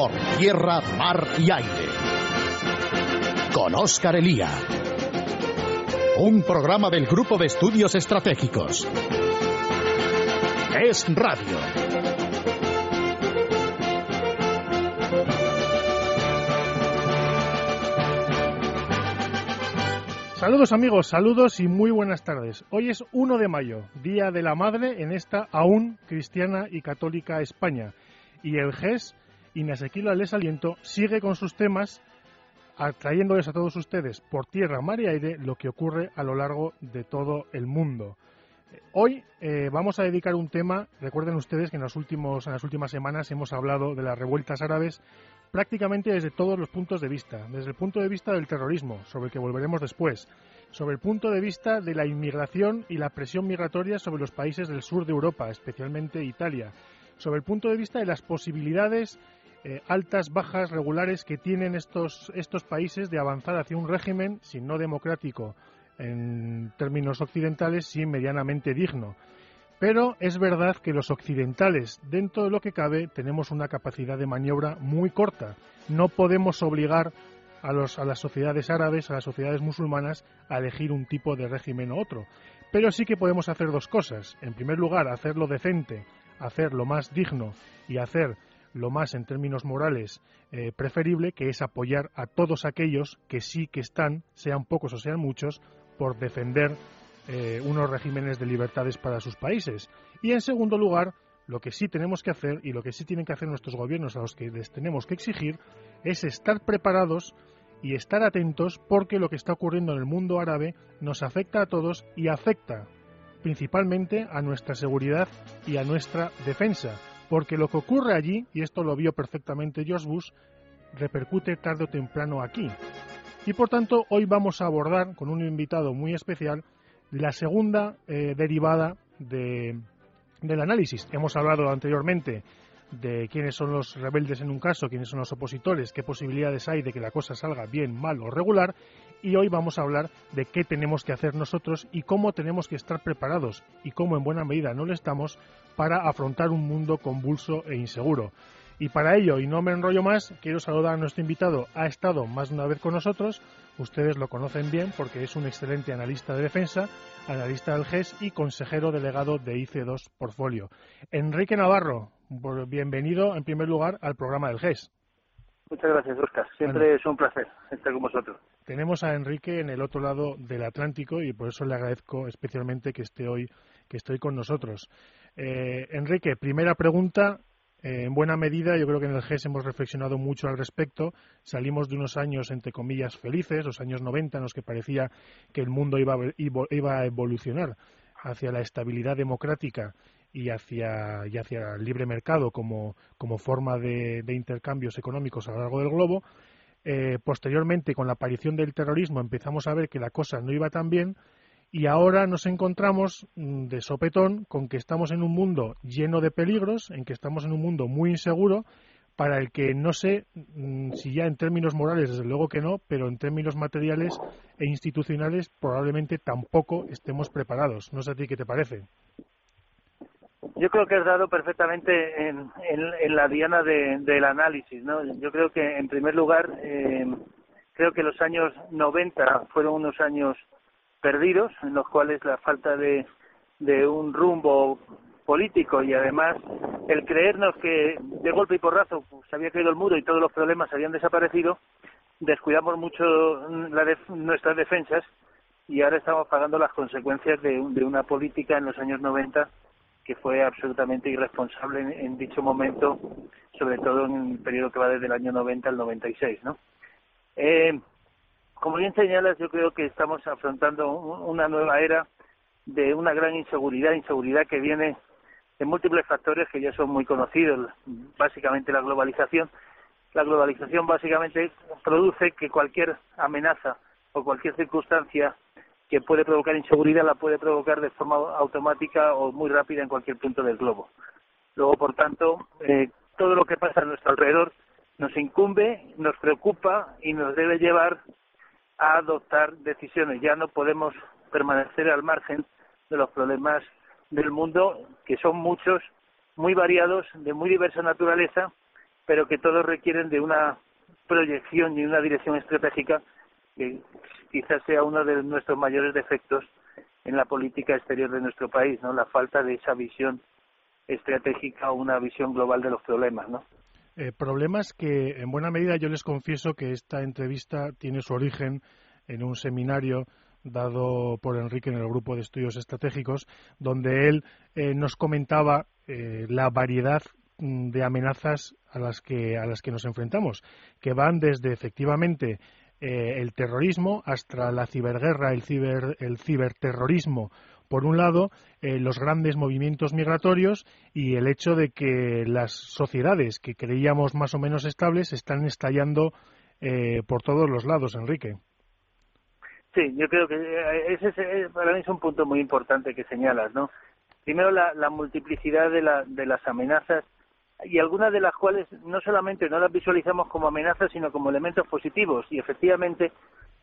por tierra, mar y aire. Con Óscar Elía. Un programa del Grupo de Estudios Estratégicos. Es Radio. Saludos amigos, saludos y muy buenas tardes. Hoy es 1 de mayo, Día de la Madre en esta aún cristiana y católica España. Y el GES, inasequible al desaliento, sigue con sus temas atrayéndoles a todos ustedes por tierra, mar y aire lo que ocurre a lo largo de todo el mundo. Hoy eh, vamos a dedicar un tema, recuerden ustedes que en, los últimos, en las últimas semanas hemos hablado de las revueltas árabes prácticamente desde todos los puntos de vista, desde el punto de vista del terrorismo, sobre el que volveremos después, sobre el punto de vista de la inmigración y la presión migratoria sobre los países del sur de Europa, especialmente Italia, sobre el punto de vista de las posibilidades eh, altas, bajas, regulares que tienen estos, estos países de avanzar hacia un régimen, si no democrático en términos occidentales, sí medianamente digno. Pero es verdad que los occidentales, dentro de lo que cabe, tenemos una capacidad de maniobra muy corta. No podemos obligar a, los, a las sociedades árabes, a las sociedades musulmanas, a elegir un tipo de régimen u otro. Pero sí que podemos hacer dos cosas. En primer lugar, hacerlo decente, hacer lo más digno y hacer lo más en términos morales eh, preferible, que es apoyar a todos aquellos que sí que están, sean pocos o sean muchos, por defender eh, unos regímenes de libertades para sus países. Y en segundo lugar, lo que sí tenemos que hacer y lo que sí tienen que hacer nuestros gobiernos a los que les tenemos que exigir es estar preparados y estar atentos porque lo que está ocurriendo en el mundo árabe nos afecta a todos y afecta principalmente a nuestra seguridad y a nuestra defensa. Porque lo que ocurre allí, y esto lo vio perfectamente George Bush, repercute tarde o temprano aquí. Y por tanto, hoy vamos a abordar con un invitado muy especial la segunda eh, derivada del análisis. Hemos hablado anteriormente de quiénes son los rebeldes en un caso, quiénes son los opositores, qué posibilidades hay de que la cosa salga bien, mal o regular, y hoy vamos a hablar de qué tenemos que hacer nosotros y cómo tenemos que estar preparados y cómo en buena medida no lo estamos para afrontar un mundo convulso e inseguro. Y para ello, y no me enrollo más, quiero saludar a nuestro invitado. Ha estado más de una vez con nosotros, ustedes lo conocen bien porque es un excelente analista de defensa, analista del GES y consejero delegado de IC2 Portfolio. Enrique Navarro, bienvenido en primer lugar al programa del GES. Muchas gracias, Oscar. Siempre es un placer estar con vosotros. Tenemos a Enrique en el otro lado del Atlántico y por eso le agradezco especialmente que esté hoy que estoy con nosotros. Eh, Enrique, primera pregunta. Eh, en buena medida, yo creo que en el GES hemos reflexionado mucho al respecto. Salimos de unos años, entre comillas, felices, los años 90, en los que parecía que el mundo iba, a evolucionar hacia la estabilidad democrática y hacia, y hacia el libre mercado como, forma de, intercambios económicos a lo largo del globo. Eh, posteriormente, con la aparición del terrorismo, empezamos a ver que la cosa no iba tan bien y ahora nos encontramos mm, de sopetón con que estamos en un mundo lleno de peligros, en que estamos en un mundo muy inseguro, para el que no sé mm, si ya en términos morales, desde luego que no, pero en términos materiales e institucionales probablemente tampoco estemos preparados. No sé a ti qué te parece. Yo creo que has dado perfectamente en, la diana del análisis. ¿no? Yo creo que, en primer lugar, eh, creo que los años 90 fueron unos años perdidos, en los cuales la falta de, de un rumbo político y además el creernos que de golpe y porrazo se había caído el muro y todos los problemas habían desaparecido, descuidamos mucho la nuestras defensas y ahora estamos pagando las consecuencias de, de, una política en los años 90 que fue absolutamente irresponsable en, dicho momento, sobre todo en el periodo que va desde el año 90 al 96, ¿no? Eh, como bien señalas, yo creo que estamos afrontando una nueva era de una gran inseguridad, inseguridad que viene de múltiples factores que ya son muy conocidos, básicamente la globalización. La globalización básicamente produce que cualquier amenaza o cualquier circunstancia que puede provocar inseguridad la puede provocar de forma automática o muy rápida en cualquier punto del globo. Luego, por tanto, eh, todo lo que pasa a nuestro alrededor nos incumbe, nos preocupa y nos debe llevar a adoptar decisiones. Ya no podemos permanecer al margen de los problemas del mundo, que son muchos, muy variados, de muy diversa naturaleza, pero que todos requieren de una proyección y una dirección estratégica que quizás sea uno de nuestros mayores defectos en la política exterior de nuestro país, ¿no? La falta de esa visión estratégica o una visión global de los problemas, ¿no? Eh, problemas que, en buena medida, yo les confieso que esta entrevista tiene su origen en un seminario dado por Enrique en el grupo de estudios estratégicos, donde él eh, nos comentaba eh, la variedad mm, de amenazas a las que a las que nos enfrentamos, que van desde efectivamente el terrorismo hasta la ciberguerra, el ciber el ciberterrorismo por un lado, eh, los grandes movimientos migratorios y el hecho de que las sociedades que creíamos más o menos estables están estallando eh, por todos los lados, Enrique. Sí, yo creo que eh, ese para mí es un punto muy importante que señalas, ¿no? Primero, la, multiplicidad de, de las amenazas y algunas de las cuales no solamente no las visualizamos como amenazas, sino como elementos positivos. Y efectivamente,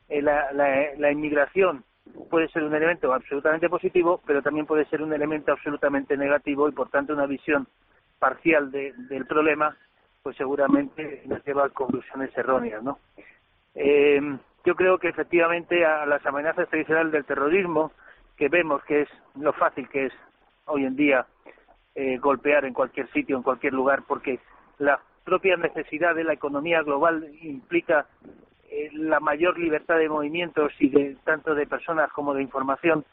la, la inmigración puede ser un elemento absolutamente positivo, pero también puede ser un elemento absolutamente negativo y, por tanto, una visión parcial del problema, pues seguramente nos lleva a conclusiones erróneas, ¿no? Eh, yo creo que efectivamente a las amenazas tradicionales del terrorismo, que vemos que es lo fácil que es hoy en día eh, golpear en cualquier sitio, en cualquier lugar, porque la propia necesidad de la economía global implica eh, la mayor libertad de movimientos y de tanto de personas como de información,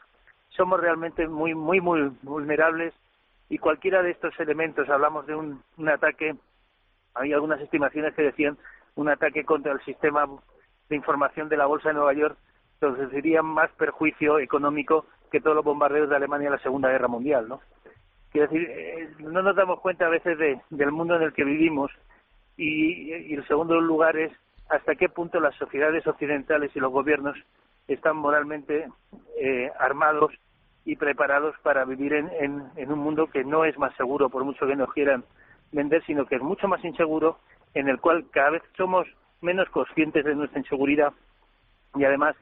somos realmente muy, muy, muy vulnerables y cualquiera de estos elementos, hablamos de un, un ataque, hay algunas estimaciones que decían un ataque contra el sistema de información de la Bolsa de Nueva York produciría más perjuicio económico que todos los bombardeos de Alemania en la Segunda Guerra Mundial, ¿no? Quiero decir, eh, no nos damos cuenta a veces de, del mundo en el que vivimos y, y el segundo lugar es hasta qué punto las sociedades occidentales y los gobiernos están moralmente eh, armados y preparados para vivir en, en, un mundo que no es más seguro, por mucho que nos quieran vender, sino que es mucho más inseguro, en el cual cada vez somos menos conscientes de nuestra inseguridad y además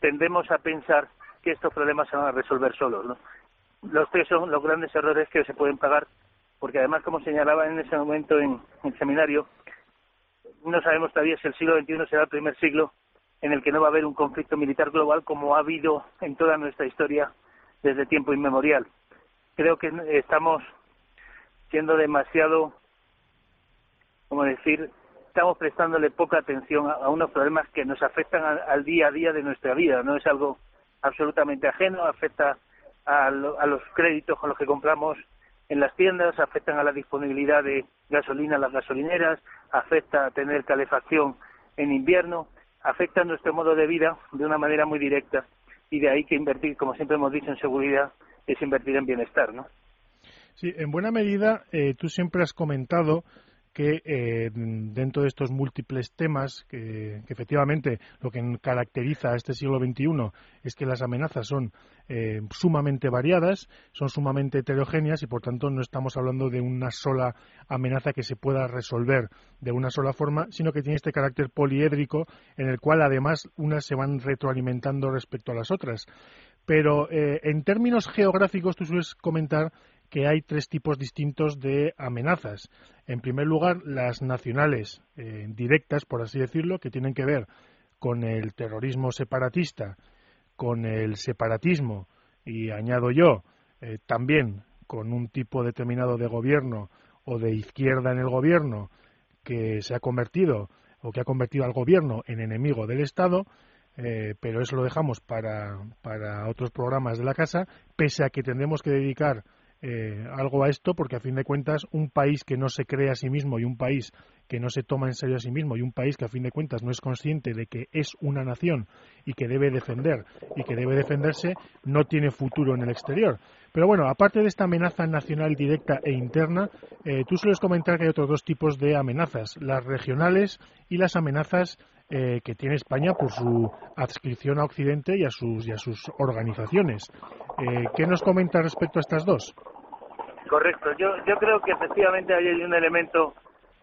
tendemos a pensar que estos problemas se van a resolver solos. ¿no? Los tres son los grandes errores que se pueden pagar, porque además, como señalaba en ese momento en el seminario, no sabemos todavía si el siglo XXI será el primer siglo en el que no va a haber un conflicto militar global como ha habido en toda nuestra historia desde tiempo inmemorial. Creo que estamos siendo demasiado, como decir, estamos prestándole poca atención a, unos problemas que nos afectan al día a día de nuestra vida. No es algo absolutamente ajeno, afecta a, a los créditos con los que compramos en las tiendas, afectan a la disponibilidad de gasolina en las gasolineras, afecta a tener calefacción en invierno, afecta a nuestro modo de vida de una manera muy directa y de ahí que invertir, como siempre hemos dicho, en seguridad es invertir en bienestar, ¿no? Sí, en buena medida eh, tú siempre has comentado que eh, dentro de estos múltiples temas, que, efectivamente lo que caracteriza a este siglo XXI es que las amenazas son eh, sumamente variadas, son sumamente heterogéneas y por tanto no estamos hablando de una sola amenaza que se pueda resolver de una sola forma, sino que tiene este carácter poliédrico en el cual además unas se van retroalimentando respecto a las otras. Pero eh, en términos geográficos tú sueles comentar que hay tres tipos distintos de amenazas. En primer lugar, las nacionales eh, directas, por así decirlo, que tienen que ver con el terrorismo separatista, con el separatismo y, añado yo, eh, también con un tipo determinado de gobierno o de izquierda en el gobierno que se ha convertido o que ha convertido al gobierno en enemigo del Estado, eh, pero eso lo dejamos para, para otros programas de la casa, pese a que tendremos que dedicar eh, algo a esto porque a fin de cuentas un país que no se cree a sí mismo y un país que no se toma en serio a sí mismo y un país que a fin de cuentas no es consciente de que es una nación y que debe defender y que debe defenderse no tiene futuro en el exterior. Pero bueno, aparte de esta amenaza nacional directa e interna, eh, tú sueles comentar que hay otros dos tipos de amenazas, las regionales y las amenazas eh, que tiene España por su adscripción a Occidente y a sus, y a sus organizaciones. Eh, ¿Qué nos comenta respecto a estas dos? Correcto. Yo, yo creo que efectivamente hay un elemento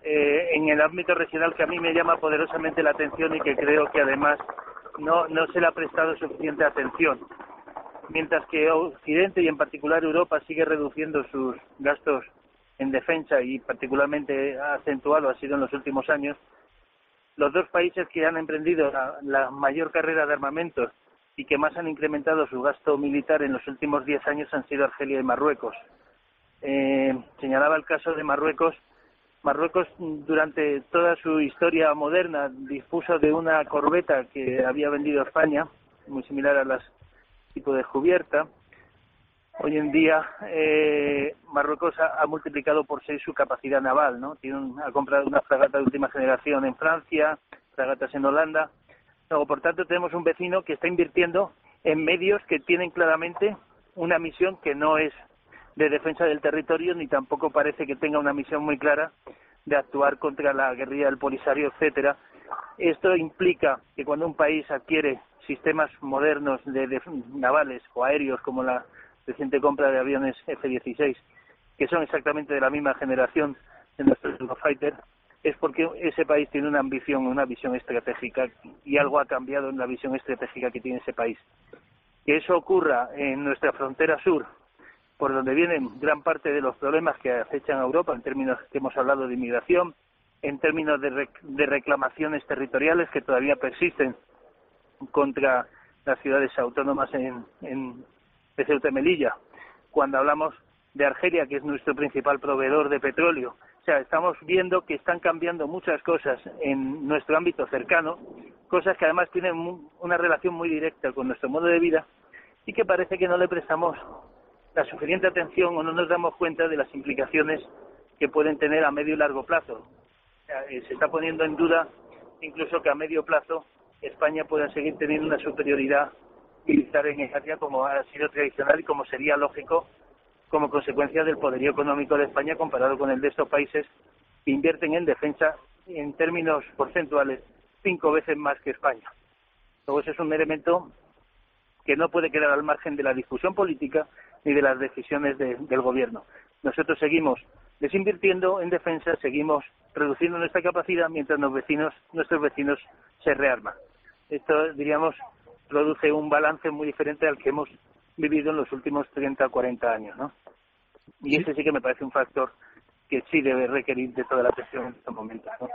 eh, en el ámbito regional que a mí me llama poderosamente la atención y que creo que además no, no se le ha prestado suficiente atención. Mientras que Occidente y en particular Europa sigue reduciendo sus gastos en defensa y particularmente acentuado ha sido en los últimos años, los dos países que han emprendido la, mayor carrera de armamentos y que más han incrementado su gasto militar en los últimos diez años han sido Argelia y Marruecos. Eh, señalaba el caso de Marruecos. Marruecos, durante toda su historia moderna, dispuso de una corbeta que había vendido a España, muy similar a las tipo de descubierta. Hoy en día, eh, Marruecos ha, multiplicado por seis su capacidad naval, ¿no? Tiene ha comprado una fragata de última generación en Francia, fragatas en Holanda. Luego, por tanto, tenemos un vecino que está invirtiendo en medios que tienen claramente una misión que no es de defensa del territorio ni tampoco parece que tenga una misión muy clara de actuar contra la guerrilla del Polisario, etcétera. Esto implica que cuando un país adquiere sistemas modernos de, navales o aéreos como la reciente compra de aviones F-16, que son exactamente de la misma generación de nuestros Eurofighter, es porque ese país tiene una ambición, una visión estratégica y algo ha cambiado en la visión estratégica que tiene ese país. Que eso ocurra en nuestra frontera sur, por donde vienen gran parte de los problemas que acechan a Europa en términos que hemos hablado de inmigración, en términos de, reclamaciones territoriales que todavía persisten contra las ciudades autónomas en de Ceuta y Melilla. Cuando hablamos de Argelia, que es nuestro principal proveedor de petróleo, o sea, estamos viendo que están cambiando muchas cosas en nuestro ámbito cercano, cosas que además tienen una relación muy directa con nuestro modo de vida y que parece que no le prestamos la suficiente atención o no nos damos cuenta de las implicaciones que pueden tener a medio y largo plazo. Eh, se está poniendo en duda incluso que a medio plazo España pueda seguir teniendo una superioridad militar en área como ha sido tradicional y como sería lógico como consecuencia del poderío económico de España comparado con el de estos países que invierten en defensa en términos porcentuales cinco veces más que España. Luego ese es un elemento que no puede quedar al margen de la discusión política ni de las decisiones del gobierno. Nosotros seguimos desinvirtiendo en defensa, seguimos reduciendo nuestra capacidad mientras los vecinos, nuestros vecinos se rearman. Esto, diríamos, produce un balance muy diferente al que hemos vivido en los últimos 30 o 40 años, ¿no? Y ese sí que me parece un factor que sí debe requerir de toda la atención en estos momentos. ¿no?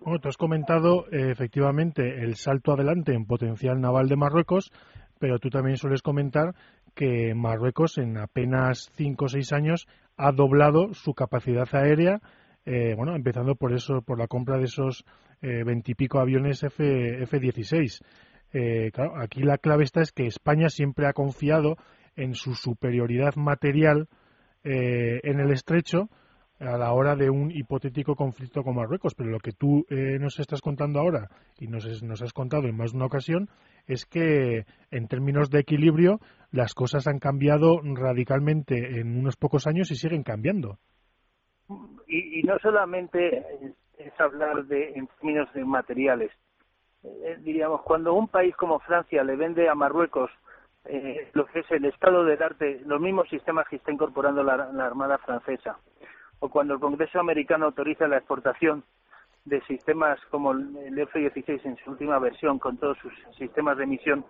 Bueno, tú has comentado eh, efectivamente el salto adelante en potencial naval de Marruecos, pero tú también sueles comentar que Marruecos en apenas cinco o seis años ha doblado su capacidad aérea, eh, bueno, empezando por eso, por la compra de esos eh, veintipico aviones F, F-16. Eh, claro, aquí la clave está es que España siempre ha confiado en su superioridad material en el estrecho a la hora de un hipotético conflicto con Marruecos. Pero lo que tú nos estás contando ahora y nos, nos has contado en más de una ocasión es que en términos de equilibrio las cosas han cambiado radicalmente en unos pocos años y siguen cambiando. Y, no solamente es hablar de en términos de materiales. Eh, diríamos, cuando un país como Francia le vende a Marruecos eh, lo que es el estado del arte, los mismos sistemas que está incorporando la Armada francesa, o cuando el Congreso americano autoriza la exportación de sistemas como el F-16 en su última versión, con todos sus sistemas de emisión,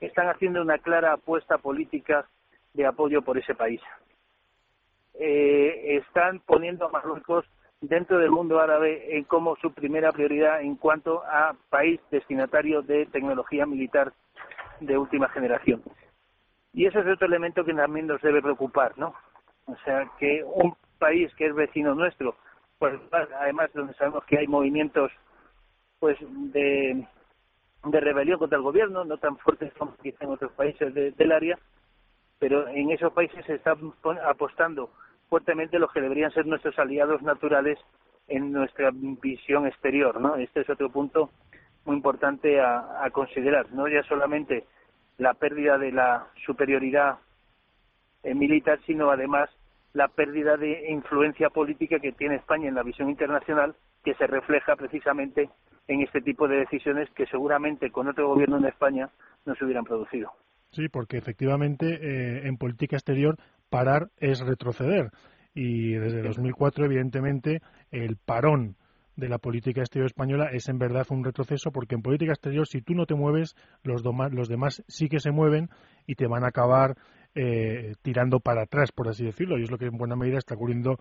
están haciendo una clara apuesta política de apoyo por ese país. Eh, están poniendo a Marruecos dentro del mundo árabe como su primera prioridad en cuanto a país destinatario de tecnología militar de última generación. Y eso es otro elemento que también nos debe preocupar, ¿no? O sea, que un país que es vecino nuestro, pues además donde sabemos que hay movimientos pues de de rebelión contra el gobierno, no tan fuertes como quizá en otros países del área, pero en esos países se están apostando fuertemente los que deberían ser nuestros aliados naturales en nuestra visión exterior, ¿no? Este es otro punto muy importante a, a considerar, no ya solamente la pérdida de la superioridad eh, militar, sino además la pérdida de influencia política que tiene España en la visión internacional, que se refleja precisamente en este tipo de decisiones que seguramente con otro gobierno en España no se hubieran producido. Sí, porque efectivamente eh, en política exterior parar es retroceder. Y desde 2004 evidentemente el parón de la política exterior española es en verdad un retroceso porque en política exterior si tú no te mueves los, los demás sí que se mueven y te van a acabar eh, tirando para atrás por así decirlo. Y es lo que en buena medida está ocurriendo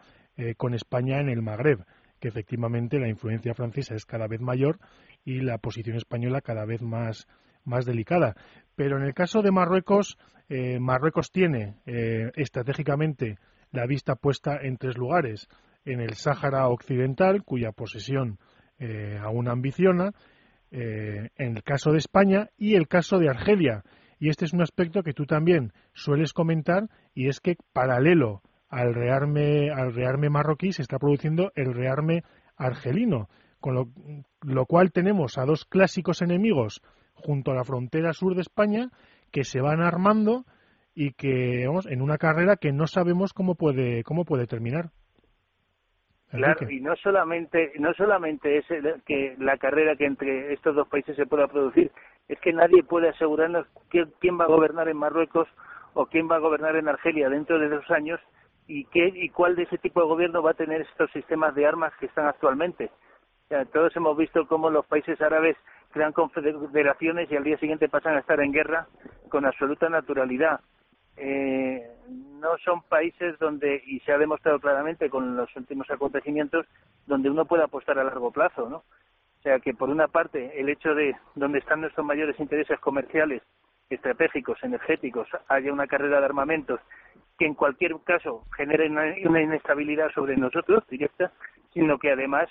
con España en el Magreb, que efectivamente la influencia francesa es cada vez mayor y la posición española cada vez más, más delicada. Pero en el caso de Marruecos, Marruecos tiene estratégicamente la vista puesta en tres lugares. En el Sáhara Occidental, cuya posesión aún ambiciona, en el caso de España y el caso de Argelia, y este es un aspecto que tú también sueles comentar y es que paralelo al rearme, al rearme marroquí se está produciendo el rearme argelino, con lo, cual tenemos a dos clásicos enemigos junto a la frontera sur de España que se van armando y que vamos en una carrera que no sabemos cómo puede cómo puede terminar. Claro, y no solamente no solamente es que la carrera que entre estos dos países se pueda producir, es que nadie puede asegurarnos quién va a gobernar en Marruecos o quién va a gobernar en Argelia dentro de dos años y qué y cuál de ese tipo de gobierno va a tener estos sistemas de armas que están actualmente. todos hemos visto cómo los países árabes crean confederaciones y al día siguiente pasan a estar en guerra con absoluta naturalidad. Eh, no son países donde, y se ha demostrado claramente con los últimos acontecimientos, donde uno puede apostar a largo plazo, ¿no? O sea que, por una parte, el hecho de donde están nuestros mayores intereses comerciales, estratégicos, energéticos, haya una carrera de armamentos que en cualquier caso genere una inestabilidad sobre nosotros directa, sino que además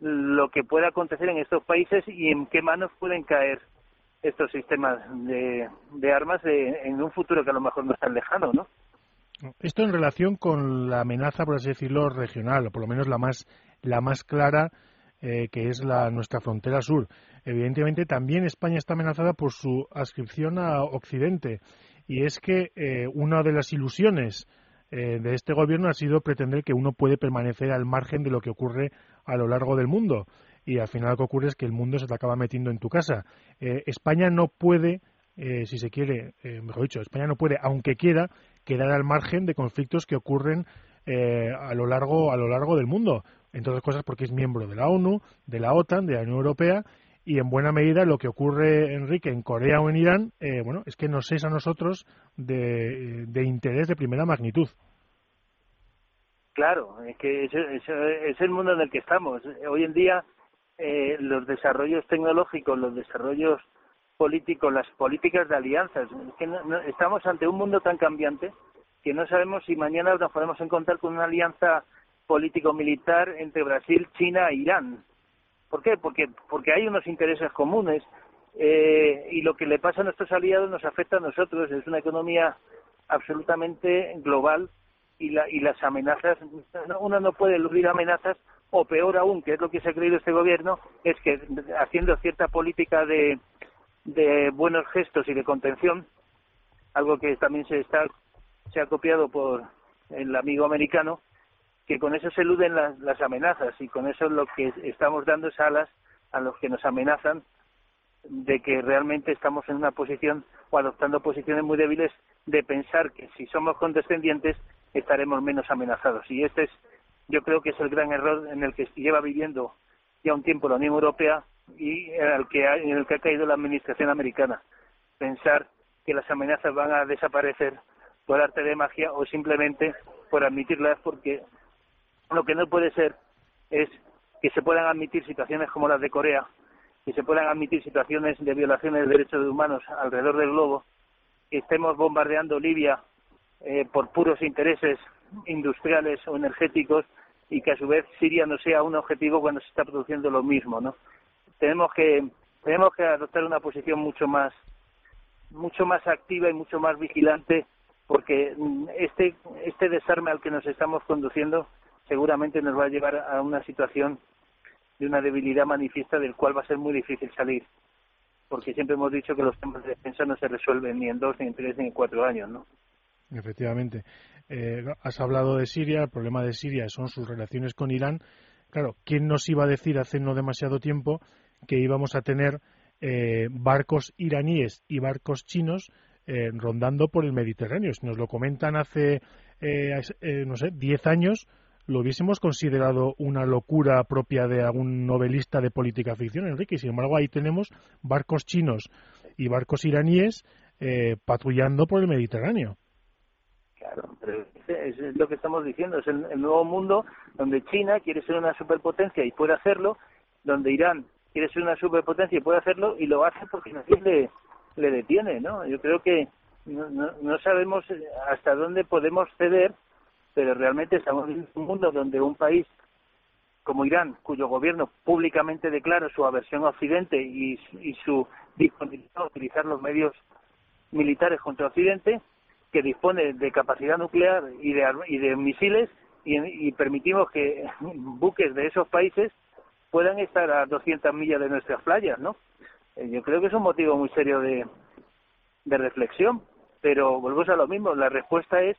lo que pueda acontecer en estos países y en qué manos pueden caer estos sistemas de, armas en un futuro que a lo mejor no es tan lejano, ¿no? Esto en relación con la amenaza, por así decirlo, regional, o por lo menos la más, la más clara eh, que es la, nuestra frontera sur. Evidentemente, también España está amenazada por su adscripción a Occidente. Y es que eh, una de las ilusiones eh, de este gobierno ha sido pretender que uno puede permanecer al margen de lo que ocurre a lo largo del mundo. Y al final lo que ocurre es que el mundo se te acaba metiendo en tu casa. España no puede, si se quiere, mejor dicho, España no puede, aunque quiera, quedar al margen de conflictos que ocurren a lo largo a lo largo del mundo entre otras cosas porque es miembro de la ONU, de la OTAN, de la Unión Europea, y en buena medida lo que ocurre, Enrique, en Corea o en Irán, eh, bueno, es que nos es a nosotros de, interés de primera magnitud. Claro, es que es el mundo en el que estamos. Hoy en día eh, los desarrollos tecnológicos, los desarrollos políticos, las políticas de alianzas, es que estamos ante un mundo tan cambiante que no sabemos si mañana nos podemos encontrar con una alianza político-militar entre Brasil, China e Irán. ¿Por qué? Porque, porque hay unos intereses comunes eh, y lo que le pasa a nuestros aliados nos afecta a nosotros. Es una economía absolutamente global y, la, y las amenazas, uno no puede eludir amenazas o peor aún, que es lo que se ha creído este gobierno, es que haciendo cierta política de, de buenos gestos y de contención, algo que también se está se ha copiado por el amigo americano, que con eso se eluden las, amenazas y con eso lo que estamos dando es alas a los que nos amenazan de que realmente estamos en una posición o adoptando posiciones muy débiles de pensar que si somos condescendientes estaremos menos amenazados. Y este es, yo creo que es el gran error en el que lleva viviendo ya un tiempo la Unión Europea y en el que ha, en el que ha caído la Administración americana. Pensar que las amenazas van a desaparecer por arte de magia o simplemente por admitirlas porque lo que no puede ser es que se puedan admitir situaciones como las de Corea, que se puedan admitir situaciones de violaciones de derechos humanos alrededor del globo, que estemos bombardeando Libia eh, por puros intereses industriales o energéticos y que a su vez Siria no sea un objetivo cuando se está produciendo lo mismo, ¿no? Tenemos que tenemos que adoptar una posición mucho más mucho más activa y mucho más vigilante porque mm, este este desarme al que nos estamos conduciendo seguramente nos va a llevar a una situación de una debilidad manifiesta del cual va a ser muy difícil salir. Porque siempre hemos dicho que los temas de defensa no se resuelven ni en dos, ni en tres, ni en cuatro años, ¿no? Efectivamente. Eh, has hablado de Siria, el problema de Siria son sus relaciones con Irán. Claro, ¿quién nos iba a decir hace no demasiado tiempo que íbamos a tener eh, barcos iraníes y barcos chinos eh, rondando por el Mediterráneo? Si nos lo comentan hace, no sé, diez años, lo hubiésemos considerado una locura propia de algún novelista de política ficción, Enrique. Sin embargo, ahí tenemos barcos chinos y barcos iraníes eh, patrullando por el Mediterráneo. Claro, pero es, lo que estamos diciendo, es el, nuevo mundo donde China quiere ser una superpotencia y puede hacerlo, donde Irán quiere ser una superpotencia y puede hacerlo y lo hace porque nadie le, le detiene, ¿no? Yo creo que no, no, sabemos hasta dónde podemos ceder, pero realmente estamos en un mundo donde un país como Irán, cuyo gobierno públicamente declara su aversión a Occidente y, y su disponibilidad a utilizar los medios militares contra Occidente, que dispone de capacidad nuclear y de, y de misiles y, permitimos que buques de esos países puedan estar a 200 millas de nuestras playas, ¿no? Eh, yo creo que es un motivo muy serio de, de reflexión, pero volvemos a lo mismo. La respuesta es,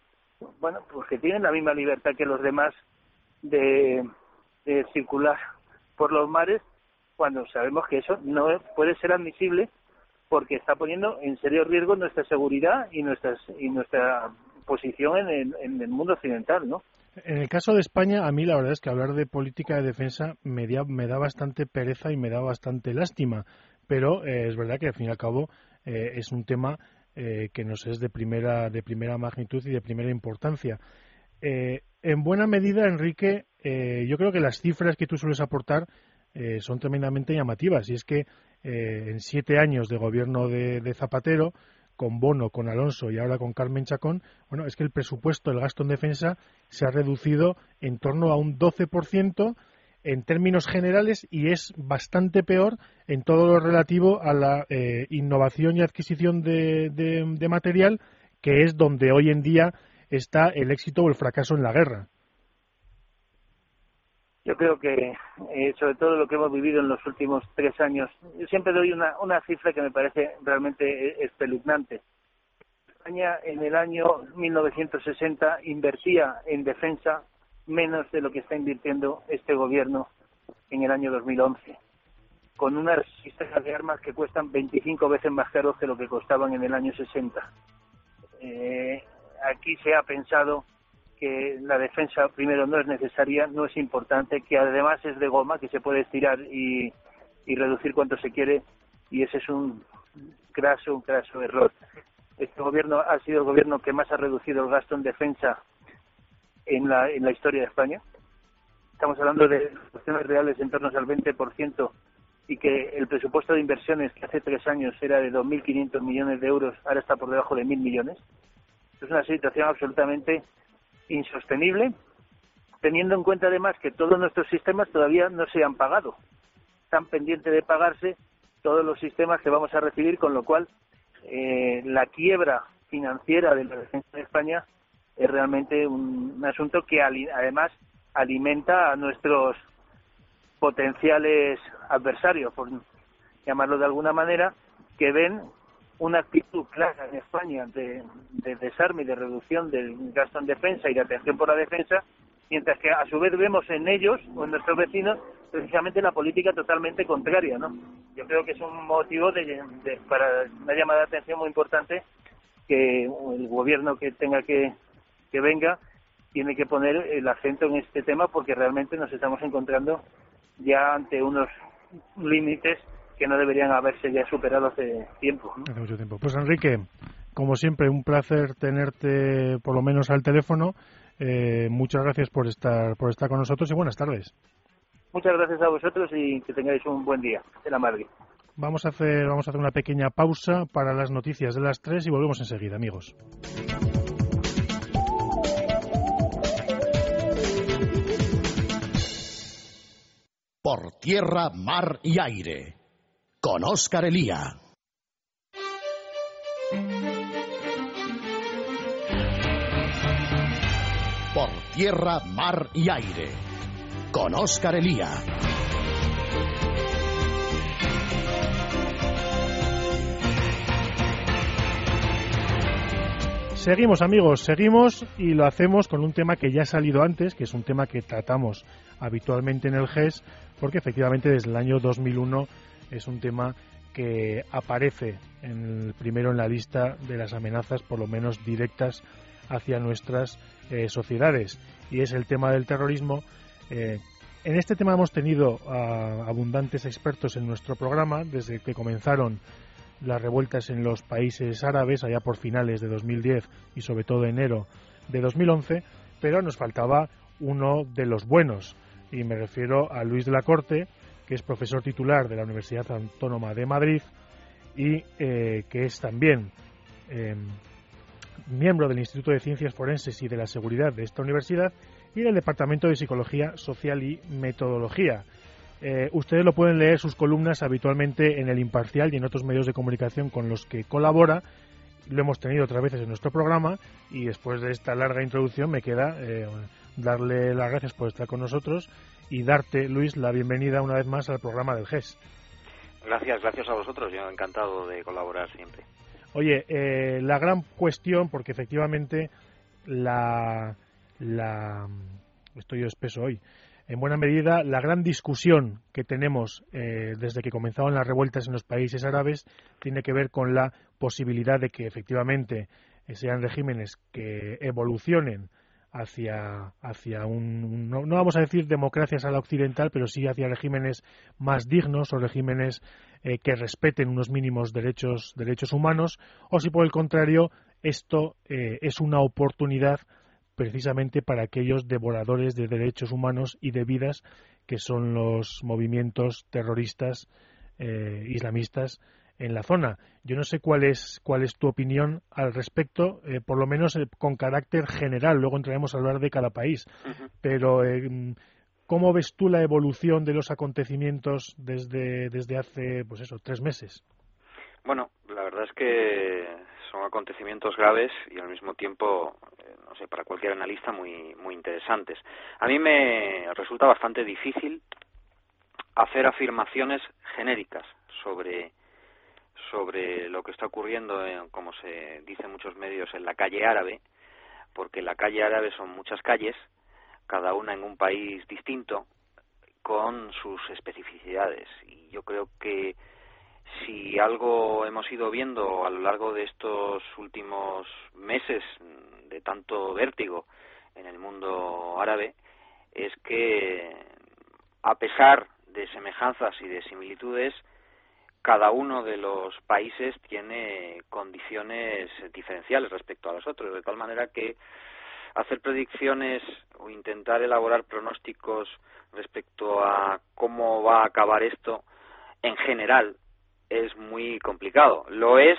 bueno, pues que tienen la misma libertad que los demás de, de circular por los mares cuando sabemos que eso no puede ser admisible porque está poniendo en serio riesgo nuestra seguridad y, nuestras, y nuestra posición en el, en el mundo occidental, ¿no? En el caso de España, a mí la verdad es que hablar de política de defensa me, me da bastante pereza y me da bastante lástima, pero eh, es verdad que al fin y al cabo eh, es un tema eh, que nos es de primera, de primera magnitud y de primera importancia. en buena medida, Enrique, yo creo que las cifras que tú sueles aportar son tremendamente llamativas y es que eh, en siete años de gobierno de, Zapatero, con Bono, con Alonso y ahora con Carmen Chacón, bueno, es que el presupuesto, el gasto en defensa, se ha reducido en torno a un 12% en términos generales y es bastante peor en todo lo relativo a la eh, innovación y adquisición de material, que es donde hoy en día está el éxito o el fracaso en la guerra. Yo creo que, eh, sobre todo lo que hemos vivido en los últimos tres años, yo siempre doy una, una cifra que me parece realmente eh, espeluznante. España en el año 1960 invertía en defensa menos de lo que está invirtiendo este gobierno en el año 2011, con unas sistemas de armas que cuestan 25 veces más caros que lo que costaban en el año 60. Eh, aquí se ha pensado que la defensa primero no es necesaria, no es importante, que además es de goma, que se puede estirar y, reducir cuanto se quiere, y ese es un graso, un graso error. Este gobierno ha sido el gobierno que más ha reducido el gasto en defensa en la, en la historia de España. Estamos hablando de cuestiones reales en torno al 20% y que el presupuesto de inversiones que hace tres años era de 2.500 millones de euros, ahora está por debajo de 1.000 millones. Es una situación absolutamente insostenible, teniendo en cuenta además que todos nuestros sistemas todavía no se han pagado. Están pendientes de pagarse todos los sistemas que vamos a recibir, con lo cual eh, la quiebra financiera de la defensa de España es realmente un, asunto que además alimenta a nuestros potenciales adversarios, por llamarlo de alguna manera, que ven una actitud clara en España de, desarme y de reducción del gasto en defensa y de atención por la defensa, mientras que a su vez vemos en ellos o en nuestros vecinos precisamente la política totalmente contraria, ¿no? Yo creo que es un motivo de, para una llamada de atención muy importante que el gobierno que tenga que, que venga tiene que poner el acento en este tema porque realmente nos estamos encontrando ya ante unos límites que no deberían haberse ya superado hace tiempo. Hace mucho tiempo. Pues Enrique, como siempre, un placer tenerte por lo menos al teléfono. Eh, muchas gracias por estar, por estar con nosotros y buenas tardes. Muchas gracias a vosotros y que tengáis un buen día. De la madre. Vamos a hacer, vamos a hacer una pequeña pausa para las noticias de las tres y volvemos enseguida, amigos. Por tierra, mar y aire con Oscar Elía. Por tierra, mar y aire, con Oscar Elía. Seguimos amigos, seguimos y lo hacemos con un tema que ya ha salido antes, que es un tema que tratamos habitualmente en el GES, porque efectivamente desde el año 2001 es un tema que aparece en primero en la lista de las amenazas, por lo menos directas, hacia nuestras eh, sociedades, y es el tema del terrorismo. Eh, en este tema hemos tenido abundantes expertos en nuestro programa desde que comenzaron las revueltas en los países árabes allá por finales de 2010 y sobre todo enero de 2011, pero nos faltaba uno de los buenos, y me refiero a Luis de la Corte, que es profesor titular de la Universidad Autónoma de Madrid y eh, que es también em, miembro del Instituto de Ciencias Forenses y de la Seguridad de esta universidad y del Departamento de Psicología Social y Metodología. Eh, ustedes lo pueden leer sus columnas habitualmente en el Imparcial y en otros medios de comunicación con los que colabora. Lo hemos tenido otras veces en nuestro programa y después de esta larga introducción me queda eh, darle las gracias por estar con nosotros y darte, Luis, la bienvenida una vez más al programa del GES. Gracias, gracias a vosotros. Yo encantado de colaborar siempre. Oye, eh, la gran cuestión, porque efectivamente la, la estoy yo espeso hoy. En buena medida, la gran discusión que tenemos eh, desde que comenzaron las revueltas en los países árabes tiene que ver con la posibilidad de que efectivamente sean regímenes que evolucionen hacia, hacia un, no, vamos a decir democracias a la occidental, pero sí hacia regímenes más dignos o regímenes eh, que respeten unos mínimos derechos, derechos humanos, o si por el contrario esto eh, es una oportunidad precisamente para aquellos devoradores de derechos humanos y de vidas que son los movimientos terroristas eh, islamistas en la zona. Yo no sé cuál es, cuál es tu opinión al respecto, eh, por lo menos eh, con carácter general. Luego entraremos a hablar de cada país. Pero, eh, ¿cómo ves tú la evolución de los acontecimientos desde, desde hace, pues eso, tres meses? Bueno, la verdad es que son acontecimientos graves y al mismo tiempo, no sé, para cualquier analista muy, muy interesantes. A mí me resulta bastante difícil hacer afirmaciones genéricas sobre sobre lo que está ocurriendo, en, como se dice en muchos medios, en la calle árabe, porque la calle árabe son muchas calles, cada una en un país distinto, con sus especificidades. Y yo creo que si algo hemos ido viendo a lo largo de estos últimos meses de tanto vértigo en el mundo árabe, es que a pesar de semejanzas y de similitudes, cada uno de los países tiene condiciones diferenciales respecto a los otros, de tal manera que hacer predicciones o intentar elaborar pronósticos respecto a cómo va a acabar esto en general es muy complicado. Lo es,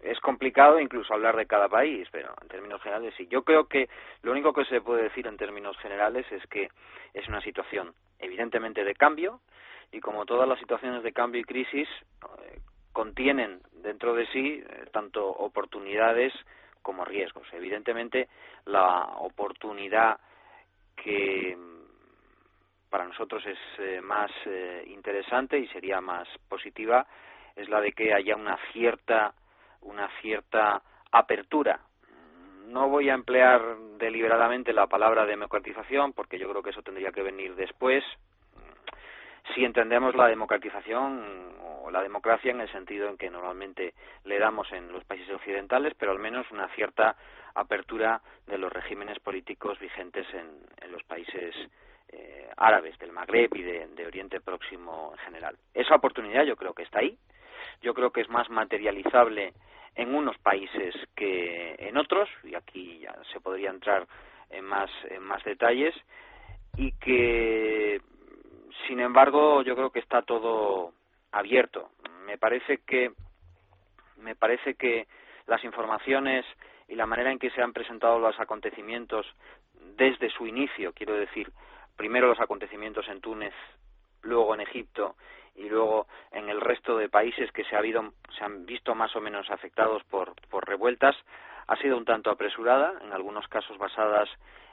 es complicado incluso hablar de cada país, pero en términos generales sí. Yo creo que lo único que se puede decir en términos generales es que es una situación evidentemente de cambio, y como todas las situaciones de cambio y crisis eh, contienen dentro de sí eh, tanto oportunidades como riesgos. Evidentemente, la oportunidad que mm, para nosotros es eh, más interesante y sería más positiva es la de que haya una cierta una cierta apertura. No voy a emplear deliberadamente la palabra democratización porque yo creo que eso tendría que venir después, si entendemos la democratización o la democracia en el sentido en que normalmente le damos en los países occidentales, pero al menos una cierta apertura de los regímenes políticos vigentes en, los países eh, árabes del Magreb y de, de Oriente Próximo en general. Esa oportunidad yo creo que está ahí. Yo creo que es más materializable en unos países que en otros, y aquí ya se podría entrar en más, en más detalles, y que sin embargo, yo creo que está todo abierto. Me parece que me parece que las informaciones y la manera en que se han presentado los acontecimientos desde su inicio, quiero decir, primero los acontecimientos en Túnez, luego en Egipto y luego en el resto de países que se, ha habido, se han visto más o menos afectados por, por revueltas, ha sido un tanto apresurada, en algunos casos basadas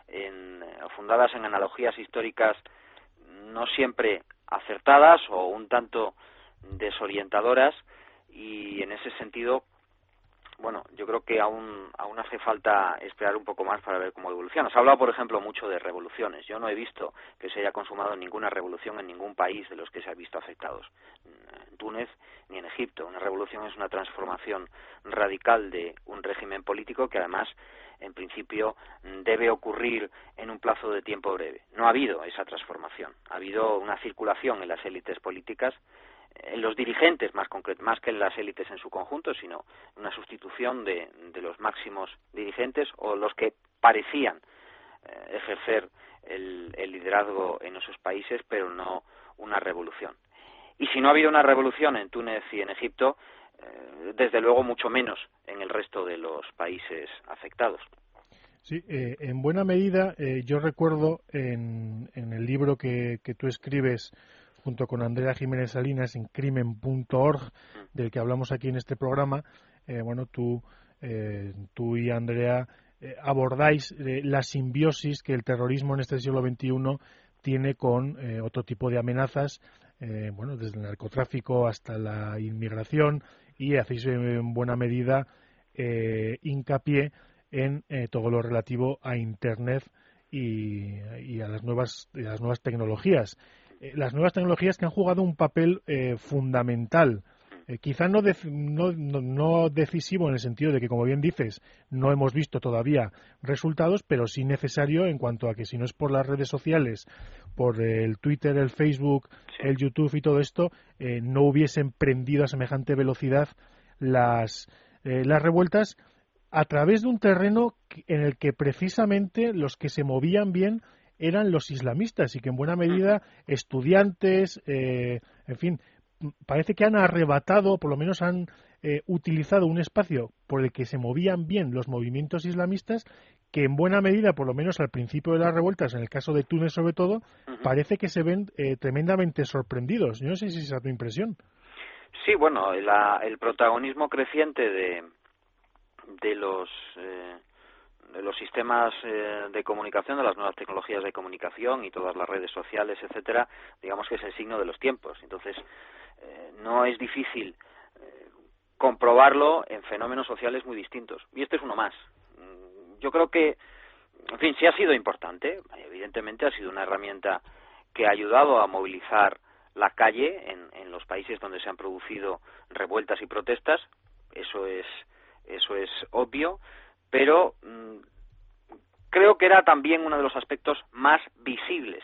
en, fundadas en analogías históricas no siempre acertadas o un tanto desorientadoras y en ese sentido bueno, yo creo que aún, aún hace falta esperar un poco más para ver cómo evoluciona. Se ha hablado, por ejemplo, mucho de revoluciones. Yo no he visto que se haya consumado ninguna revolución en ningún país de los que se ha visto afectados. Túnez ni en Egipto. Una revolución es una transformación radical de un régimen político que además en principio debe ocurrir en un plazo de tiempo breve. No ha habido esa transformación. Ha habido una circulación en las élites políticas, en los dirigentes más, más que en las élites en su conjunto, sino una sustitución de, de los máximos dirigentes o los que parecían eh, ejercer el, liderazgo en esos países, pero no una revolución. Y si no ha habido una revolución en Túnez y en Egipto, eh, desde luego mucho menos en el resto de los países afectados. Sí, eh, en buena medida yo recuerdo en, el libro que, que, tú escribes junto con Andrea Jiménez Salinas en crimen.org, mm. del que hablamos aquí en este programa, bueno, tú, tú y Andrea eh, abordáis eh, la simbiosis que el terrorismo en este siglo XXI tiene con eh, otro tipo de amenazas, bueno, desde el narcotráfico hasta la inmigración y hacéis en buena medida hincapié en todo lo relativo a Internet y, a las nuevas, a las nuevas tecnologías. las nuevas tecnologías que han jugado un papel fundamental eh, quizá no, no, decisivo en el sentido de que, como bien dices, no hemos visto todavía resultados, pero sí necesario en cuanto a que si no es por las redes sociales, por el Twitter, el Facebook, el YouTube y todo esto, eh, no hubiesen prendido a semejante velocidad las, eh, las revueltas a través de un terreno en el que precisamente los que se movían bien eran los islamistas y que en buena medida estudiantes, en fin, parece que han arrebatado, por lo menos han eh, utilizado un espacio por el que se movían bien los movimientos islamistas, que en buena medida, por lo menos al principio de las revueltas, en el caso de Túnez sobre todo, parece que se ven eh, tremendamente sorprendidos. Yo no sé si esa es tu impresión. Sí, bueno, el protagonismo creciente de, de los eh, los sistemas de comunicación, de las nuevas tecnologías de comunicación y todas las redes sociales, etcétera, digamos que es el signo de los tiempos. Entonces, eh, no es difícil eh, comprobarlo en fenómenos sociales muy distintos. Y este es uno más. Mm, yo creo que, en fin, sí ha sido importante. Evidentemente ha sido una herramienta que ha ayudado a movilizar la calle en, en los países donde se han producido revueltas y protestas. Eso es, eso es obvio. Pero mm, creo que era también uno de los aspectos más visibles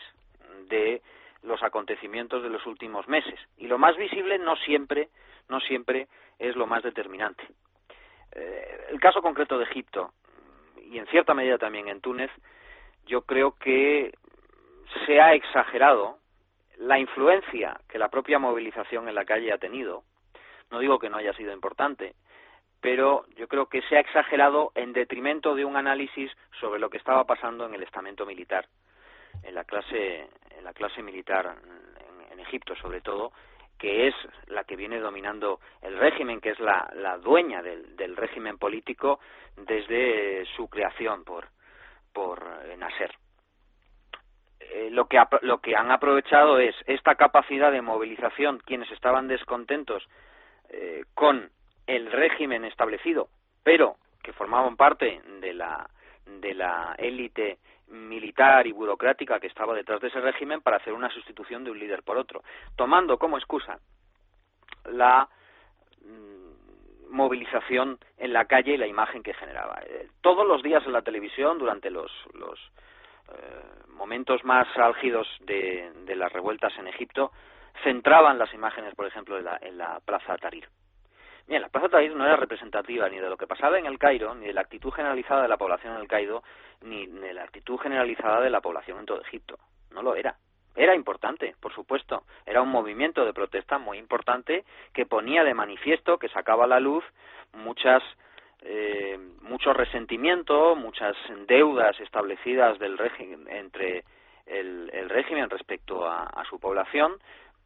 de los acontecimientos de los últimos meses. Y lo más visible no siempre, no siempre es lo más determinante. Eh, el caso concreto de Egipto y en cierta medida también en Túnez, yo creo que se ha exagerado la influencia que la propia movilización en la calle ha tenido. No digo que no haya sido importante, pero yo creo que se ha exagerado en detrimento de un análisis sobre lo que estaba pasando en el estamento militar en la clase en la clase militar en, Egipto sobre todo que es la que viene dominando el régimen, que es la, la dueña del, régimen político desde su creación por, por Nasser. Eh, lo, que, lo que han aprovechado es esta capacidad de movilización, quienes estaban descontentos eh, con el régimen establecido, pero que formaban parte de la, de la élite militar y burocrática que estaba detrás de ese régimen para hacer una sustitución de un líder por otro, tomando como excusa la mm, movilización en la calle y la imagen que generaba. Eh, todos los días en la televisión, durante los, los eh, momentos más álgidos de, de, las revueltas en Egipto, centraban las imágenes, por ejemplo, en la, en la Plaza Tahrir. Bien, la Plaza Tahrir no era representativa ni de lo que pasaba en el Cairo, ni de la actitud generalizada de la población en el Cairo, ni de la actitud generalizada de la población en todo Egipto. No lo era. Era importante, por supuesto. Era un movimiento de protesta muy importante que ponía de manifiesto, que sacaba a la luz muchas eh, mucho resentimiento, muchas deudas establecidas del régimen entre el, régimen respecto a su población,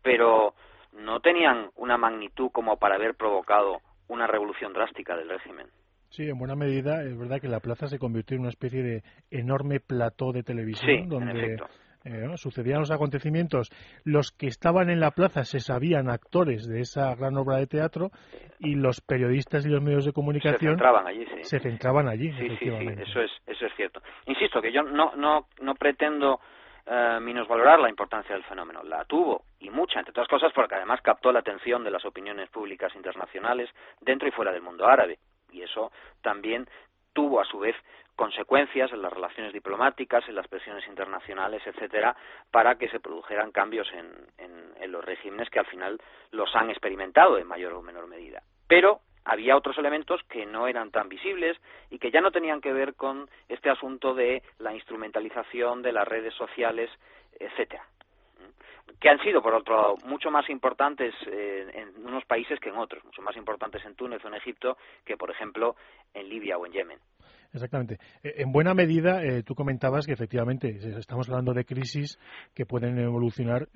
pero no tenían una magnitud como para haber provocado una revolución drástica del régimen. Sí, en buena medida es verdad que la plaza se convirtió en una especie de enorme plató de televisión donde eh, sucedían los acontecimientos. Los que estaban en la plaza se sabían actores de esa gran obra de teatro y los periodistas y los medios de comunicación se centraban allí. Sí, se centraban allí sí, sí, eso es, eso es cierto. Insisto que yo no, no, no pretendo eh, valorar la importancia del fenómeno. La tuvo, y mucha, entre otras cosas, porque además captó la atención de las opiniones públicas internacionales dentro y fuera del mundo árabe. Y eso también tuvo, a su vez, consecuencias en las relaciones diplomáticas, en las presiones internacionales, etcétera, para que se produjeran cambios en, en, en los regímenes que al final los han experimentado en mayor o menor medida. Pero había otros elementos que no eran tan visibles y que ya no tenían que ver con este asunto de la instrumentalización de las redes sociales, etcétera que han sido, por otro lado, mucho más importantes eh, en unos países que en otros, mucho más importantes en Túnez o en Egipto que, por ejemplo, en Libia o en Yemen. Exactamente. Eh, en buena medida, eh, tú comentabas que efectivamente estamos hablando de crisis que pueden evolucionar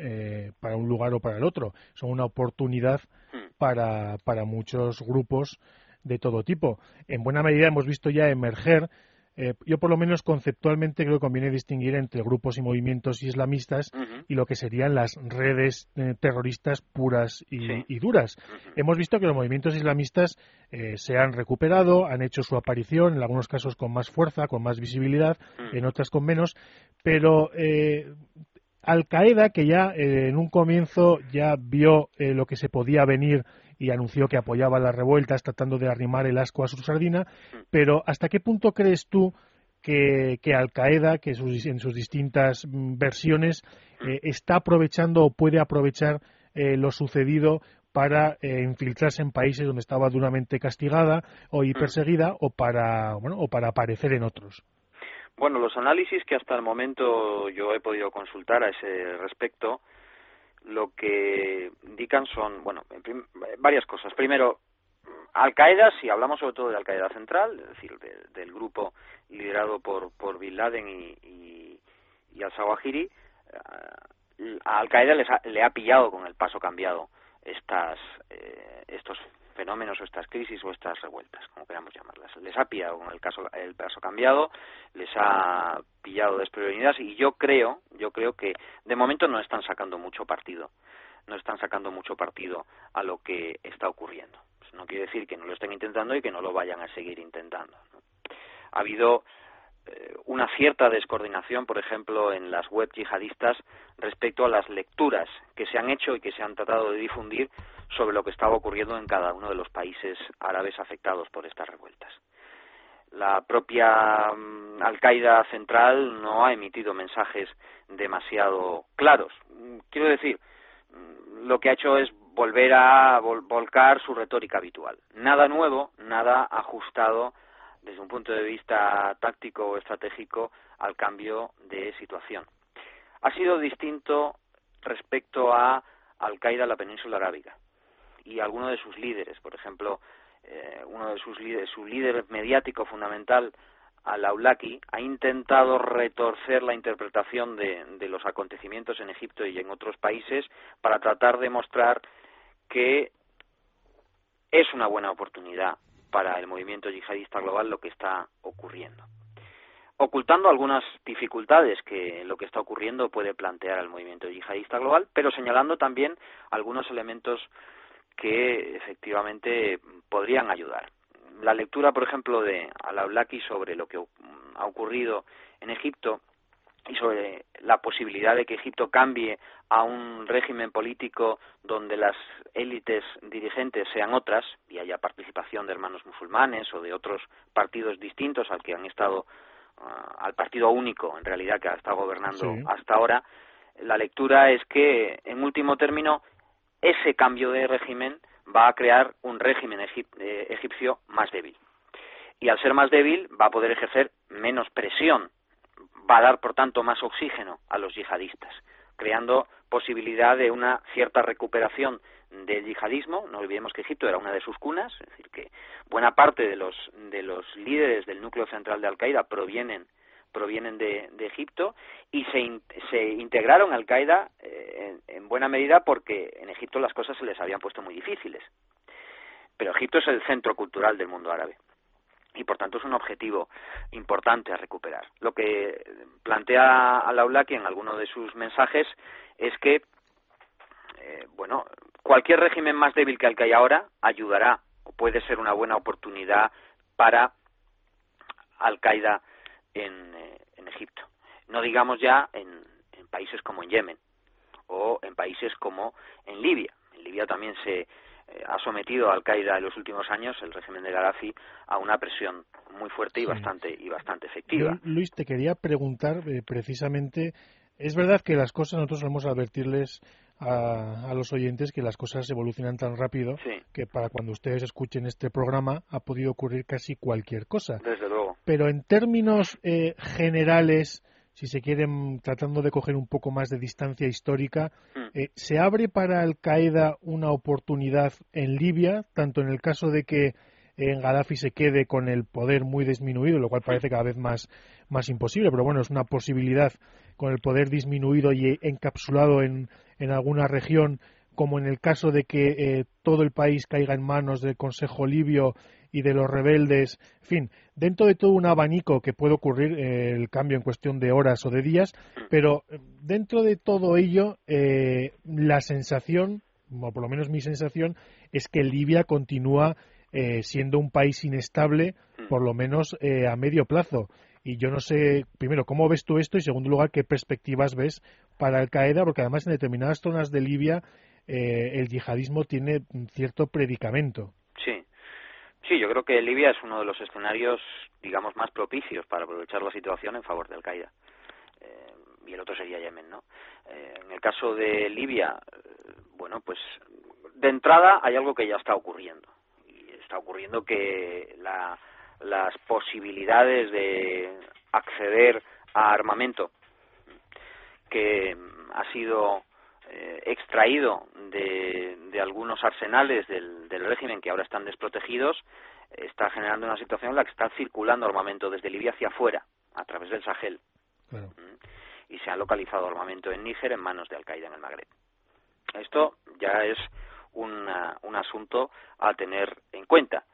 para un lugar o para el otro. Son una oportunidad hmm. para, para muchos grupos de todo tipo. En buena medida hemos visto ya emerger eh, yo por lo menos conceptualmente creo que conviene distinguir entre grupos y movimientos islamistas y lo que serían las redes eh, terroristas puras y, duras. Hemos visto que los movimientos islamistas eh, se han recuperado, han hecho su aparición, en algunos casos con más fuerza, con más visibilidad, en otras con menos, pero Al Qaeda, que ya en un comienzo ya vio lo que se podía venir y anunció que apoyaba las revueltas tratando de arrimar el asco a su sardina. Pero ¿hasta qué punto crees tú que, Al Qaeda, que en sus distintas mm, versiones, eh, está aprovechando o puede aprovechar eh, lo sucedido para eh, infiltrarse en países donde estaba duramente castigada o y perseguida o para bueno o para aparecer en otros? Bueno, los análisis que hasta el momento yo he podido consultar a ese respecto lo que indican son, bueno, varias cosas. Primero, Al-Qaeda, si hablamos sobre todo de Al-Qaeda Central, es decir, del grupo liderado por, por Bin Laden y, y, al-Zawahiri, eh, a Al-Qaeda le ha pillado con el paso cambiado estas, eh, estos fenómenos o estas crisis o estas revueltas, como queramos llamarlas. Les ha pillado con el caso el caso cambiado, les ha pillado desprevenidas y yo creo, yo creo que de momento no están sacando mucho partido, no están sacando mucho partido a lo que está ocurriendo. no quiere decir que no lo estén intentando y que no lo vayan a seguir intentando. Ha habido eh, una cierta descoordinación, por ejemplo, en las web yihadistas respecto a las lecturas que se han hecho y que se han tratado de difundir sobre lo que estaba ocurriendo en cada uno de los países árabes afectados por estas revueltas. La propia mm, Al-Qaeda central no ha emitido mensajes demasiado claros. Quiero decir, mm, lo que ha hecho es volver a volcar su retórica habitual. Nada nuevo, nada ajustado desde un punto de vista táctico o estratégico al cambio de situación. Ha sido distinto respecto a Al-Qaeda en la península arábiga y alguno de sus líderes, por ejemplo, eh, uno de sus líderes, su líder mediático fundamental, al-Awlaki, ha intentado retorcer la interpretación de, de, los acontecimientos en Egipto y en otros países para tratar de mostrar que es una buena oportunidad para el movimiento yihadista global lo que está ocurriendo. Ocultando algunas dificultades que lo que está ocurriendo puede plantear al movimiento yihadista global, pero señalando también algunos elementos que efectivamente podrían ayudar. La lectura, por ejemplo, de Al-Awlaki sobre lo que ha ocurrido en Egipto y sobre la posibilidad de que Egipto cambie a un régimen político donde las élites dirigentes sean otras y haya participación de hermanos musulmanes o de otros partidos distintos al que han estado ah, al partido único en realidad que ha estado gobernando hasta ahora la lectura es que en último término ese cambio de régimen va a crear un régimen eh, egipcio más débil. Y al ser más débil va a poder ejercer menos presión, va a dar por tanto más oxígeno a los yihadistas, creando posibilidad de una cierta recuperación del yihadismo. No olvidemos que Egipto era una de sus cunas, es decir, que buena parte de los, de los líderes del núcleo central de Al-Qaeda provienen provienen de, Egipto y se, se integraron Al Qaeda eh, en, buena medida porque en Egipto las cosas se les habían puesto muy difíciles. Pero Egipto es el centro cultural del mundo árabe y por tanto es un objetivo importante a recuperar. Lo que plantea Al-Awlaki en alguno de sus mensajes es que, eh, bueno, cualquier régimen más débil que el que hay ahora ayudará o puede ser una buena oportunidad para Al-Qaeda en, eh, en, Egipto. No digamos ya en, países como en Yemen o en países como en Libia. En Libia también se eh, ha sometido a Al-Qaeda en los últimos años, el régimen de Gaddafi, a una presión muy fuerte y bastante y bastante efectiva. Luis, te quería preguntar eh, precisamente, es verdad que las cosas nosotros solemos advertirles a, los oyentes que las cosas evolucionan tan rápido que para cuando ustedes escuchen este programa ha podido ocurrir casi cualquier cosa. Desde luego. Pero en términos eh, generales, si se quieren, tratando de coger un poco más de distancia histórica, hmm. eh, ¿se abre para Al Qaeda una oportunidad en Libia, tanto en el caso de que en Gaddafi se quede con el poder muy disminuido, lo cual parece cada vez más, más imposible, pero bueno, es una posibilidad con el poder disminuido y encapsulado en, en alguna región, como en el caso de que eh, todo el país caiga en manos del Consejo Libio y de los rebeldes, en fin, dentro de todo un abanico que puede ocurrir eh, el cambio en cuestión de horas o de días, pero eh, dentro de todo ello, la sensación, o por lo menos mi sensación, es que Libia continúa siendo un país inestable, por lo menos a medio plazo. Y yo no sé, primero, ¿cómo ves tú esto? Y segundo lugar, ¿qué perspectivas ves para Al Qaeda? Porque además en determinadas zonas de Libia eh, el yihadismo tiene cierto predicamento. Sí. Sí, yo creo que Libia es uno de los escenarios, digamos, más propicios para aprovechar la situación en favor de Al Qaeda. Eh, y el otro sería Yemen, ¿no? Eh, en el caso de Libia, bueno, pues de entrada hay algo que ya está ocurriendo. Y está ocurriendo que la las posibilidades de acceder a armamento que ha sido eh, extraído de, de, algunos arsenales del, del, régimen que ahora están desprotegidos está generando una situación en la que está circulando armamento desde Libia hacia afuera a través del Sahel. Mm. y se ha localizado armamento en Níger en manos de Al Qaeda en el Magreb. Esto ya es un asunto a tener en cuenta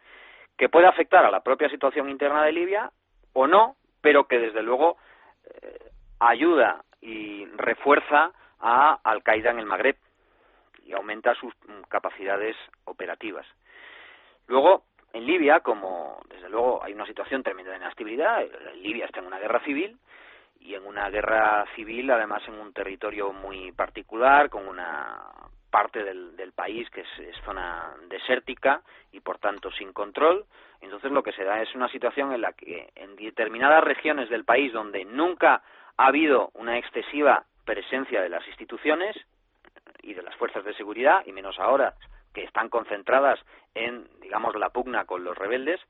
que puede afectar a la propia situación interna de Libia o no, pero que desde luego eh, ayuda y refuerza a Al Qaeda en el Magreb y aumenta sus capacidades operativas. Luego, en Libia, como desde luego hay una situación tremenda de inestabilidad, Libia está en una guerra civil y en una guerra civil, además en un territorio muy particular, con una parte del país que es, zona desértica y por tanto sin control. Entonces lo que se da es una situación en la que en determinadas regiones del país donde nunca ha habido una excesiva presencia de las instituciones y de las fuerzas de seguridad, y menos ahora que están concentradas en, digamos, la pugna con los rebeldes,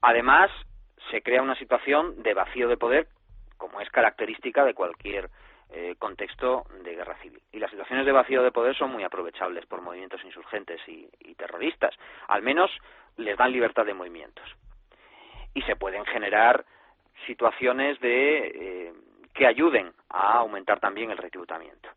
además se crea una situación de vacío de poder como es característica de cualquier eh, contexto de guerra civil. Y las situaciones de vacío de poder son muy aprovechables por movimientos insurgentes y, terroristas. Al menos les dan libertad de movimientos. Y se pueden generar situaciones de eh, que ayuden a aumentar también el reclutamiento.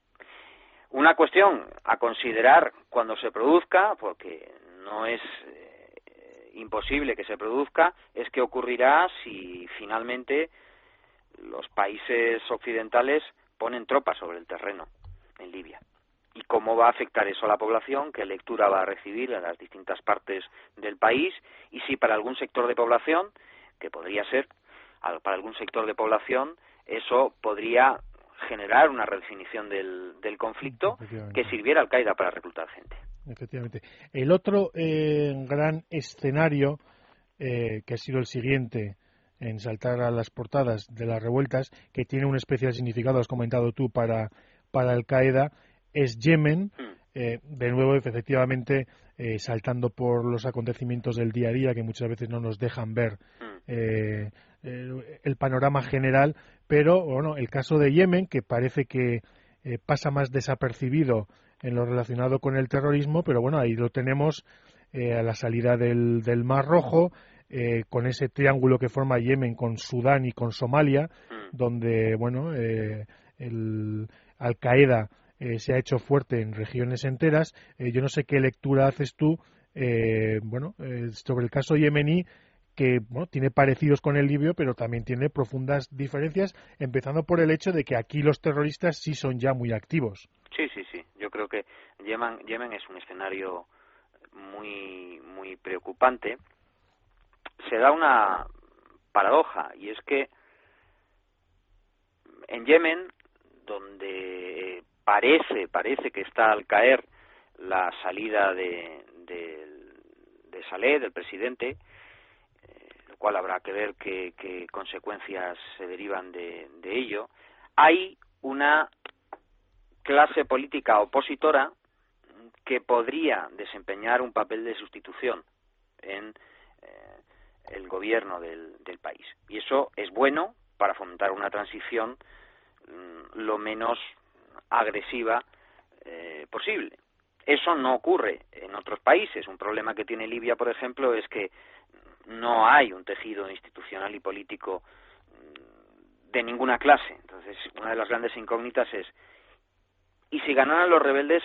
Una cuestión a considerar cuando se produzca, porque no es eh, imposible que se produzca, es qué ocurrirá si finalmente los países occidentales ponen tropas sobre el terreno en Libia. ¿Y cómo va a afectar eso a la población? ¿Qué lectura va a recibir en las distintas partes del país? Y si para algún sector de población, que podría ser, para algún sector de población, eso podría generar una redefinición del, del conflicto que sirviera al Qaeda para reclutar gente. Efectivamente. El otro eh, gran escenario, eh, que ha sido el siguiente, en saltar a las portadas de las revueltas, que tiene un especial significado, has comentado tú, para, para Al Qaeda, es Yemen. Hmm. Eh, de nuevo, efectivamente, eh, saltando por los acontecimientos del día a día que muchas veces no nos dejan ver hmm. Eh, el, panorama general, pero bueno, el caso de Yemen, que parece que pasa más desapercibido en lo relacionado con el terrorismo, pero bueno, ahí lo tenemos a la salida del, del Mar Rojo, eh, con ese triángulo que forma Yemen con Sudán y con Somalia, mm. donde bueno eh, el Al Qaeda eh, se ha hecho fuerte en regiones enteras. yo no sé qué lectura haces tú, bueno, sobre el caso yemení que bueno, tiene parecidos con el libio, pero también tiene profundas diferencias, empezando por el hecho de que aquí los terroristas sí son ya muy activos. Sí, sí, sí. Yo creo que Yemen, Yemen es un escenario muy, muy preocupante se da una paradoja y es que en Yemen, donde parece, parece que está al caer la salida de, de, de Saleh, del presidente, lo cual habrá que ver qué, qué consecuencias se derivan de, de ello, hay una clase política opositora que podría desempeñar un papel de sustitución en eh, el gobierno del, país. Y eso es bueno para fomentar una transición mm, lo menos agresiva eh, posible. Eso no ocurre en otros países. Un problema que tiene Libia, por ejemplo, es que no hay un tejido institucional y político mm, de ninguna clase. Entonces, una de las grandes incógnitas es, ¿y si ganaran los rebeldes,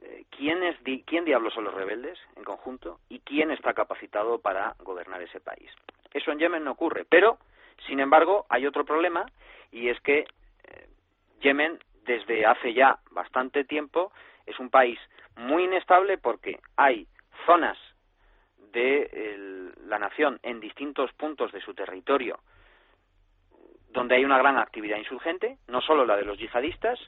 eh, ¿quién, es ¿quién diablos son los rebeldes en conjunto? ¿Y quién está capacitado para gobernar ese país? Eso en Yemen no ocurre. Pero, sin embargo, hay otro problema y es que eh, Yemen, desde hace ya bastante tiempo, es un país muy inestable porque hay zonas de la nación en distintos puntos de su territorio donde hay una gran actividad insurgente, no solo la de los yihadistas,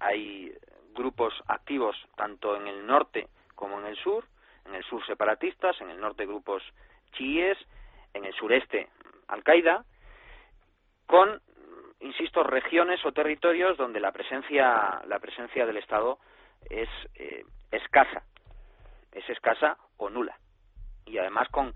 hay grupos activos tanto en el norte como en el sur, en el sur separatistas, en el norte grupos chiíes, en el sureste Al-Qaeda, con, insisto, regiones o territorios donde la presencia, la presencia del Estado es eh, escasa, es escasa o nula y además con,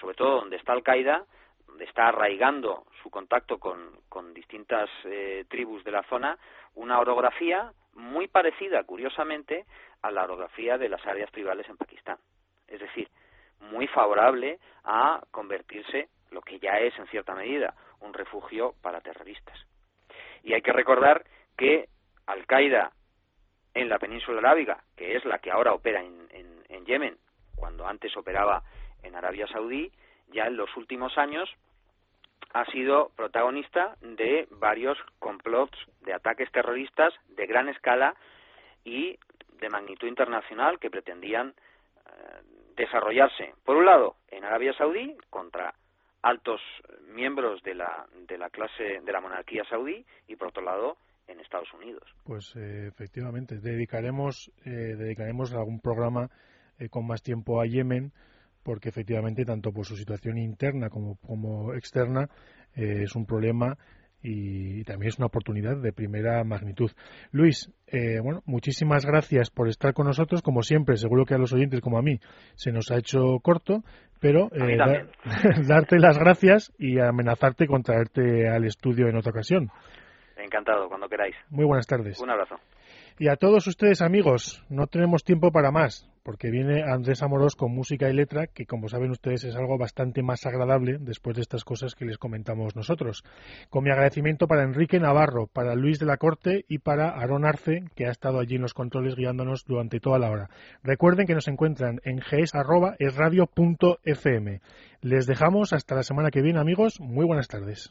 sobre todo donde está Al-Qaeda, donde está arraigando su contacto con, con distintas eh, tribus de la zona, una orografía muy parecida, curiosamente, a la orografía de las áreas tribales en Pakistán. Es decir, muy favorable a convertirse, lo que ya es en cierta medida, un refugio para terroristas. Y hay que recordar que Al-Qaeda en la península arábiga, que es la que ahora opera en, en Yemen, cuando antes operaba en Arabia Saudí, ya en los últimos años ha sido protagonista de varios complots de ataques terroristas de gran escala y de magnitud internacional que pretendían eh, desarrollarse, por un lado, en Arabia Saudí contra altos miembros de la, de la clase de la monarquía saudí y por otro lado en Estados Unidos. Pues eh, efectivamente dedicaremos eh, dedicaremos algún programa eh, con más tiempo a Yemen, porque efectivamente, tanto por su situación interna como, como externa, eh, es un problema y, también es una oportunidad de primera magnitud. Luis, eh, bueno, muchísimas gracias por estar con nosotros. Como siempre, seguro que a los oyentes como a mí se nos ha hecho corto, pero darte las gracias y amenazarte con traerte al estudio en otra ocasión. Encantado, cuando queráis. Muy buenas tardes. Un abrazo. Y a todos ustedes, amigos, no tenemos tiempo para más, porque viene Andrés Amorós con música y letra, que como saben ustedes es algo bastante más agradable después de estas cosas que les comentamos nosotros. Con mi agradecimiento para Enrique Navarro, para Luis de la Corte y para Aaron Arce, que ha estado allí en los controles guiándonos durante toda la hora. Recuerden que nos encuentran en gs.esradio.fm. Les dejamos hasta la semana que viene, amigos. Muy buenas tardes.